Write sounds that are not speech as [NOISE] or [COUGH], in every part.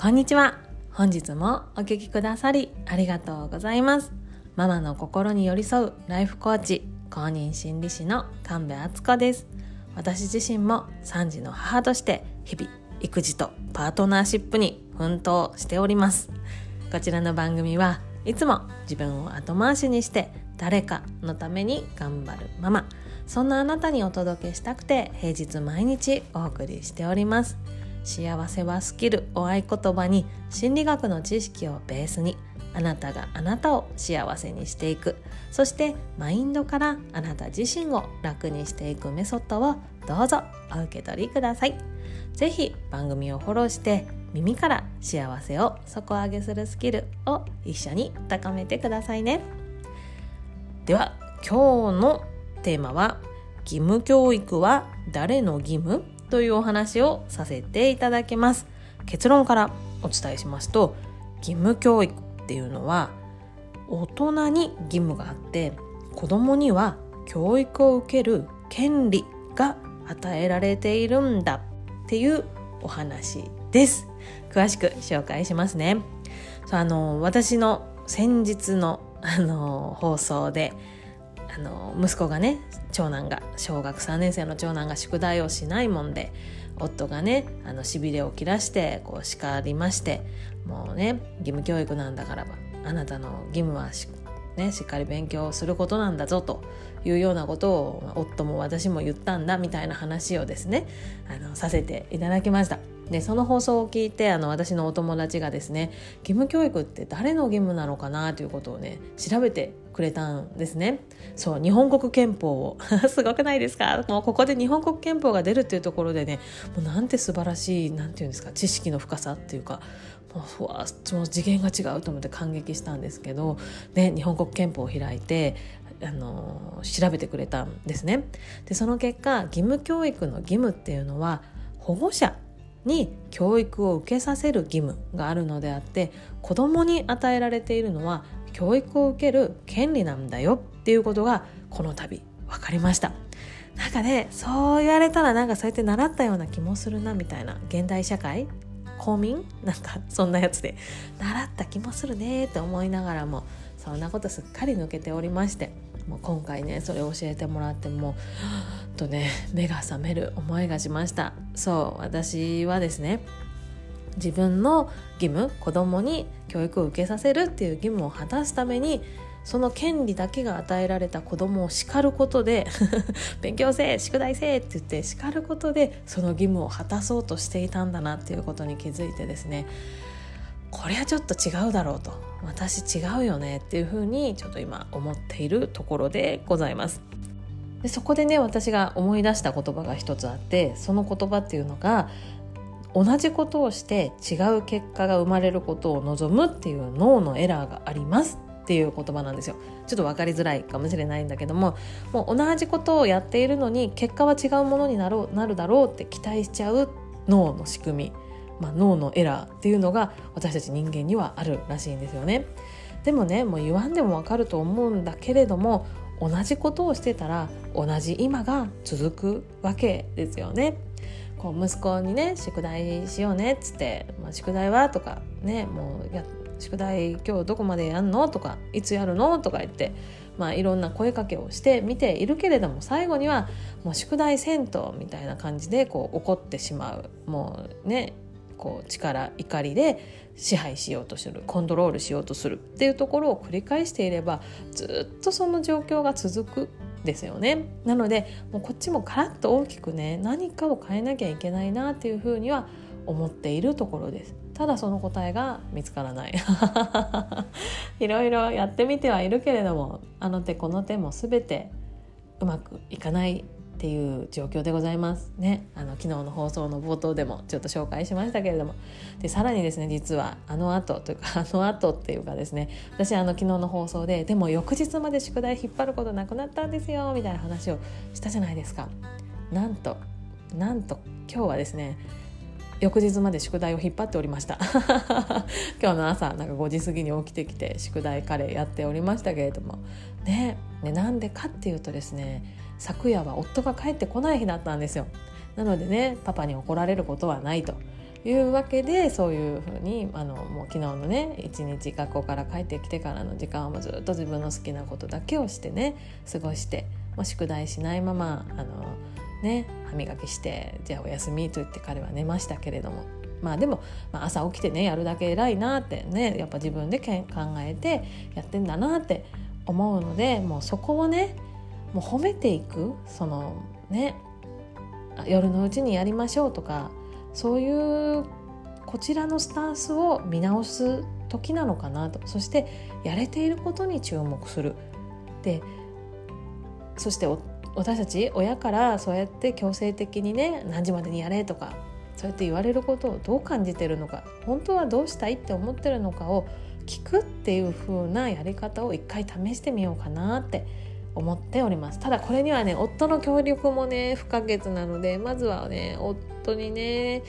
こんにちは。本日もお聞きくださりありがとうございます。ママの心に寄り添うライフコーチ公認心理師の神戸敦子です。私自身も3児の母として日々育児とパートナーシップに奮闘しております。こちらの番組はいつも自分を後回しにして誰かのために頑張るママ。そんなあなたにお届けしたくて平日毎日お送りしております。幸せはスキルを合言葉に心理学の知識をベースにあなたがあなたを幸せにしていく。そしてマインドからあなた自身を楽にしていくメソッドをどうぞお受け取りください。是非番組をフォローして耳から幸せを底上げするスキルを一緒に高めてくださいね。では今日のテーマは義務教育は誰の義務？というお話をさせていただきます。結論からお伝えしますと義務教育っていうのは大人に義務があって子供には教育を受ける権利が与えられているんだっていうお話です。詳しく紹介しますね。あの私の先日のあの放送であの息子がね長男が小学3年生の長男が宿題をしないもんで夫がねあのしびれを切らしてこう叱りましてもうね義務教育なんだからばあなたの義務はし,、ね、しっかり勉強することなんだぞというようなことを夫も私も言ったんだみたいな話をですねあのさせていただきました。でその放送を聞いてあの私のお友達がですね義務教育って誰の義務なのかなということをね調べてくれたんですね。そう日本国憲法を。[LAUGHS] すごくないですか？もうここで日本国憲法が出るっていうところでねもうなんて素晴らしいなんていうんですか知識の深さっていうかもうわその次元が違うと思って感激したんですけど、ね、日本国憲法を開いてあの調べてくれたんですね。でその結果義務教育の義務っていうのは保護者に教育を受けさせる義務があるのであって子どもに与えられているのは教育を受ける権利なんだよっていうことがこの度分かりました。なんかねそう言われたらなんかそうやって習ったような気もするなみたいな現代社会公民？なんかそんなやつで。習った気もするねって思いながらもそんなことすっかり抜けておりましてもう今回ねそれを教えてもらってもとね目が覚める思いがしましたそう私はですね自分の義務子供に教育を受けさせるっていう義務を果たすためにその権利だけが与えられた子供を叱ることで [LAUGHS] 勉強せえ宿題せえって言って叱ることでその義務を果たそうとしていたんだなっていうことに気づいてですねこれはちょっと違うだろうと私違うよねっていうふうにちょっと今思っているところでございます。でそこでね私が思い出した言葉が一つあってその言葉っていうのが同じことをして違う結果が生まれることを望むっていう脳のエラーがありますっていう言葉なんですよちょっと分かりづらいかもしれないんだけどももう同じことをやっているのに結果は違うものになろうなるだろうって期待しちゃう脳の仕組み、まあ、脳のエラーっていうのが私たち人間にはあるらしいんですよね。でもねもう言わんでもわかると思うんだけれども同じことをしてたら同じ今が続くわけですよね。こう息子にね宿題しようねっつって「まあ、宿題は?」とかねもうや宿題今日どこまでやんの？とかいつやるの？とか言ってまあいろんな声かけをして見ているけれども最後にはもう宿題せんとみたいな感じでこう怒ってしまうもうねこう力怒りで支配しようとする。コントロールしようとするっていうところを繰り返していればずっとその状況が続くですよね。なのでもうこっちもカラッと大きくね何かを変えなきゃいけないなっていうふうには思っているところです。ただその答えが見つからない。[LAUGHS] いろいろやってみてはいるけれどもあの手この手も全てうまくいかないっていう状況でございます。ね。あの昨日の放送の冒頭でもちょっと紹介しましたけれども。でさらにですね実はあの後というか [LAUGHS] あの後っていうかですね。私あの昨日の放送ででも翌日まで宿題引っ張ることなくなったんですよみたいな話をしたじゃないですか。なんとなんと今日はですね翌日まで宿題を引っ張っておりました。[LAUGHS] 今日の朝なんか5時過ぎに起きてきて宿題カレーやっておりましたけれども。ね。ねなんでかっていうとですね昨夜は夫が帰ってこない日だったんですよなのでねパパに怒られることはないというわけでそういうふうにあのもう昨日のね一日学校から帰ってきてからの時間はずっと自分の好きなことだけをしてね過ごしてもう宿題しないままあの、ね、歯磨きしてじゃあお休みと言って彼は寝ましたけれども。まあでも、まあ、朝起きてねやるだけ偉いなってねやっぱ自分で考えてやってんだなって思うのでもうそこをねもう褒めていくそのね夜のうちにやりましょうとかそういうこちらのスタンスを見直す時なのかなと。そしてやれていることに注目する。でそして私たち親からそうやって強制的にね何時までにやれとかそうやって言われることをどう感じてるのか本当はどうしたいって思ってるのかを聞くっていう風なやり方を一回試してみようかなって思っております。ただこれにはね夫の協力もね不可欠なのでまずはね夫にね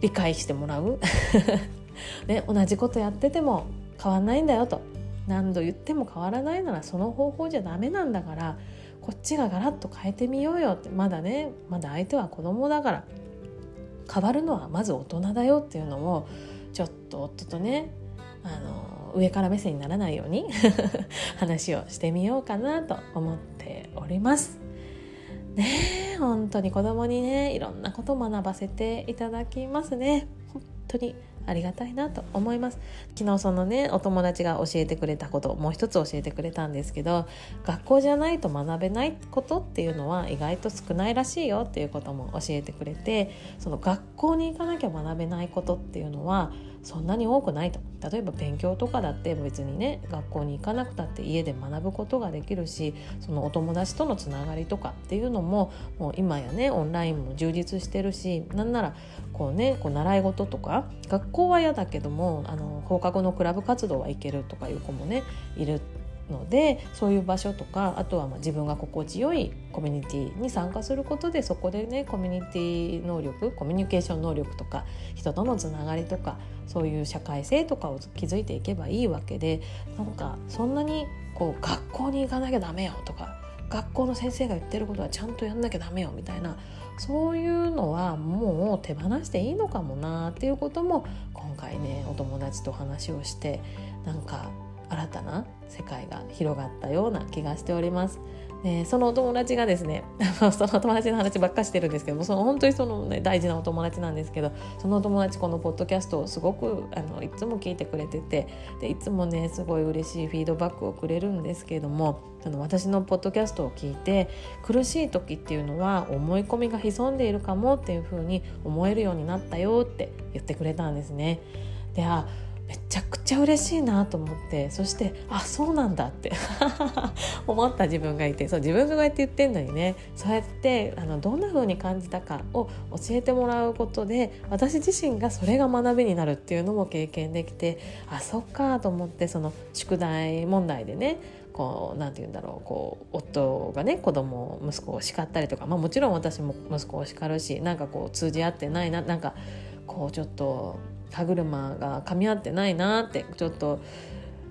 理解してもらう。[LAUGHS] ね、同じことやってても変わんないんだよと。何度言っても変わらないならその方法じゃダメなんだからこっちがガラッと変えてみようよって。まだねまだ相手は子供だから。変わるのはまず大人だよっていうのをちょっと夫とねあの上から目線にならないように [LAUGHS] 話をしてみようかなと思っております。ねえ本当に子供にねいろんなことを学ばせていただきますね。本当にありがたいなと思います昨日そのねお友達が教えてくれたこともう一つ教えてくれたんですけど学校じゃないと学べないことっていうのは意外と少ないらしいよっていうことも教えてくれてその学校に行かなきゃ学べないことっていうのはそんなに多くないと。例えば勉強とかだって別にね学校に行かなくたって家で学ぶことができるしそのお友達とのつながりとかっていうのももう今やねオンラインも充実してるしなんならこうねこう習い事とか学校は嫌だけどもあの放課後のクラブ活動は行けるとかいう子もねいるのでそういう場所とかあとはまあ自分が心地よいコミュニティに参加することでそこでねコミュニティ能力コミュニケーション能力とか人とのつながりとかそういう社会性とかを築いていけばいいわけでなんかそんなにこう学校に行かなきゃダメよとか学校の先生が言ってることはちゃんとやんなきゃダメよみたいなそういうのはもう手放していいのかもなっていうことも今回ねお友達と話をしてなんか新たな世界が広がったような気がしております。でそのお友達がですね [LAUGHS] その友達の話ばっかしてるんですけどもその本当にその、ね、大事なお友達なんですけどそのお友達このポッドキャストをすごくあのいつも聞いてくれててでいつもねすごい嬉しいフィードバックをくれるんですけれどもあの私のポッドキャストを聞いて苦しい時っていうのは思い込みが潜んでいるかもっていうふうに思えるようになったよって言ってくれたんですね。であめちゃくちゃ嬉しいなと思ってそしてあそうなんだって [LAUGHS] 思った自分がいてそう自分がこうやって言ってんのにねそうやってあのどんな風に感じたかを教えてもらうことで私自身がそれが学びになるっていうのも経験できてあそっかと思ってその宿題問題でねこうなんて言うんだろうこう夫がね子供息子を叱ったりとか、まあ、もちろん私も息子を叱るしなんかこう通じ合ってないななんかこうちょっと歯車が噛み合ってないなってちょっと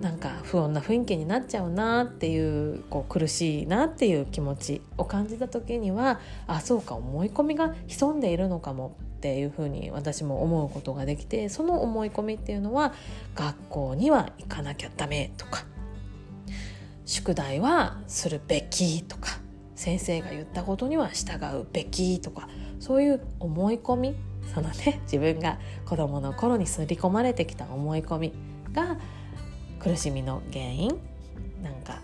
なんか不穏な雰囲気になっちゃうなっていうこう苦しいなっていう気持ちを感じた時にはあそうか思い込みが潜んでいるのかもっていうふうに私も思うことができてその思い込みっていうのは学校には行かなきゃダメとか。宿題はするべきとか先生が言ったことには従うべきとかそういう思い込みそのね自分が子どもの頃に刷り込まれてきた思い込みが苦しみの原因なんか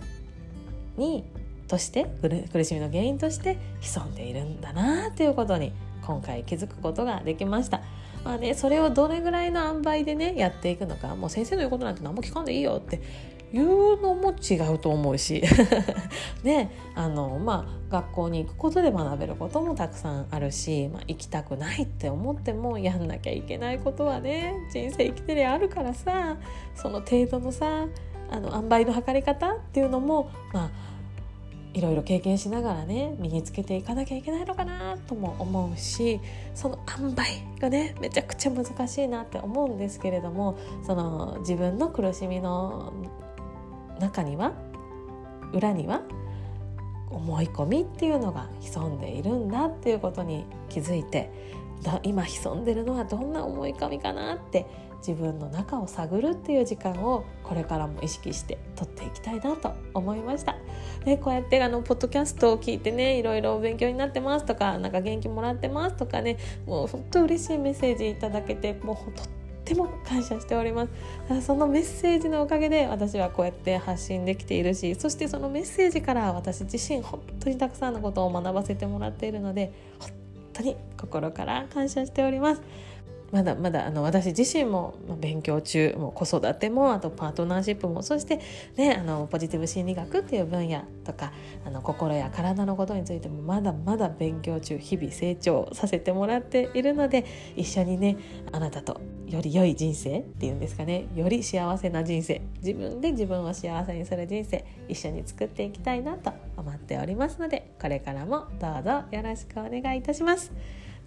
にとして苦しみの原因として潜んでいるんだなということに今回気づくことができました。まあね、それをどれぐらいの塩梅でねやっていくのかもう先生の言うことなんて何も聞かんでいいよっていうのも違うと思うし。[LAUGHS] ねあのまあ学校に行くことで学べることもたくさんあるし、まあ、行きたくないって思ってもやんなきゃいけないことはね人生生きてりゃあるからさその程度のさあの塩梅の測り方っていうのもまあいろいろ経験しながらね身につけていかなきゃいけないのかなとも思うしその塩梅がねめちゃくちゃ難しいなって思うんですけれどもその自分の苦しみの中には裏には思い込みっていうのが潜んでいるんだっていうことに気づいて今潜んでるのはどんな思い込みかなって自分の中を探るっていう時間をこれからも意識して取っていきたいなと思いました。でこうやってあのポッドキャストを聞いてねいろいろ勉強になってますとかなんか元気もらってますとかねもう本当嬉しいメッセージいただけてもうとっても感謝しておりますそのメッセージのおかげで私はこうやって発信できているしそしてそのメッセージから私自身本当にたくさんのことを学ばせてもらっているので本当に心から感謝しております。まだまだあの私自身も勉強中も子育てもあとパートナーシップもそして、ね、あのポジティブ心理学っていう分野とかあの心や体のことについてもまだまだ勉強中日々成長させてもらっているので一緒にねあなたとより良い人生っていうんですかね。より幸せな人生。自分で自分を幸せにする人生。一緒に作っていきたいなと思っておりますのでこれからもどうぞよろしくお願いいたします。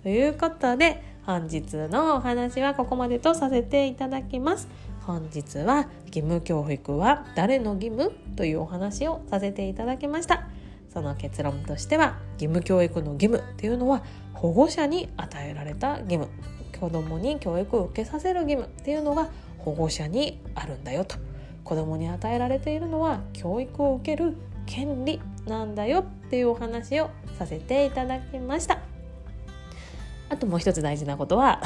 ということで本日のお話はここまでとさせていただきます。本日は義務教育は誰の義務というお話をさせていただきました。その結論としては義務教育の義務っていうのは保護者に与えられた義務。子供に教育を受けさせる義務っていうのが保護者にあるんだよと。子供に与えられているのは教育を受ける権利なんだよっていうお話をさせていただきました。あともう一つ大事なことは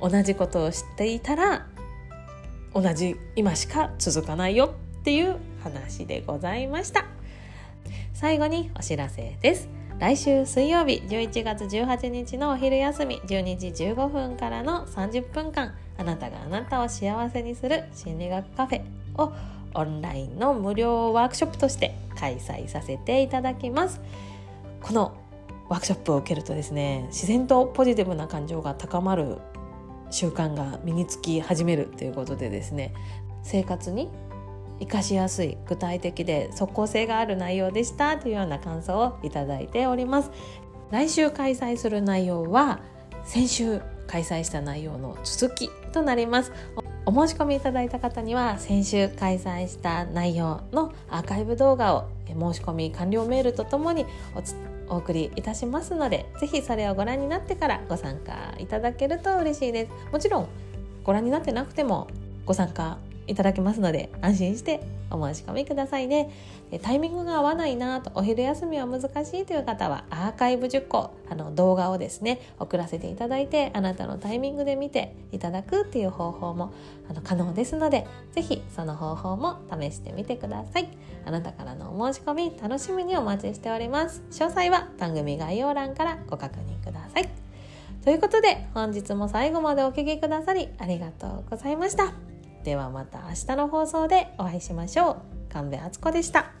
同じことを知っていたら同じ今しか続かないよっていう話でございました。最後にお知らせです。来週水曜日11月18日のお昼休み12時15分からの30分間あなたがあなたを幸せにする心理学カフェをオンラインの無料ワークショップとして開催させていただきます。このワークショップを受けるとですね自然とポジティブな感情が高まる習慣が身につき始めるということでですね生活に生かしやすい具体的で即効性がある内容でしたというような感想をいただいております。来週開催する内容は先週開催した内容の続きとなります。お申し込みいただいた方には先週開催した内容のアーカイブ動画を申し込み完了メールとともにおお送りいたしますので是非それをご覧になってからご参加いただけると嬉しいです。もちろんご覧になってなくてもご参加いただけますので安心してお申し込みくださいね。タイミングが合わないなとお昼休みは難しいという方はアーカイブ10個あの動画をですね送らせていただいてあなたのタイミングで見ていただくっていう方法もあの可能ですので是非その方法も試してみてください。あなたからのお申し込み楽しみにお待ちしております。詳細は番組概要欄からご確認ください。ということで本日も最後までお聴きくださりありがとうございました。ではまた明日の放送でお会いしましょう。神戸敦子でした。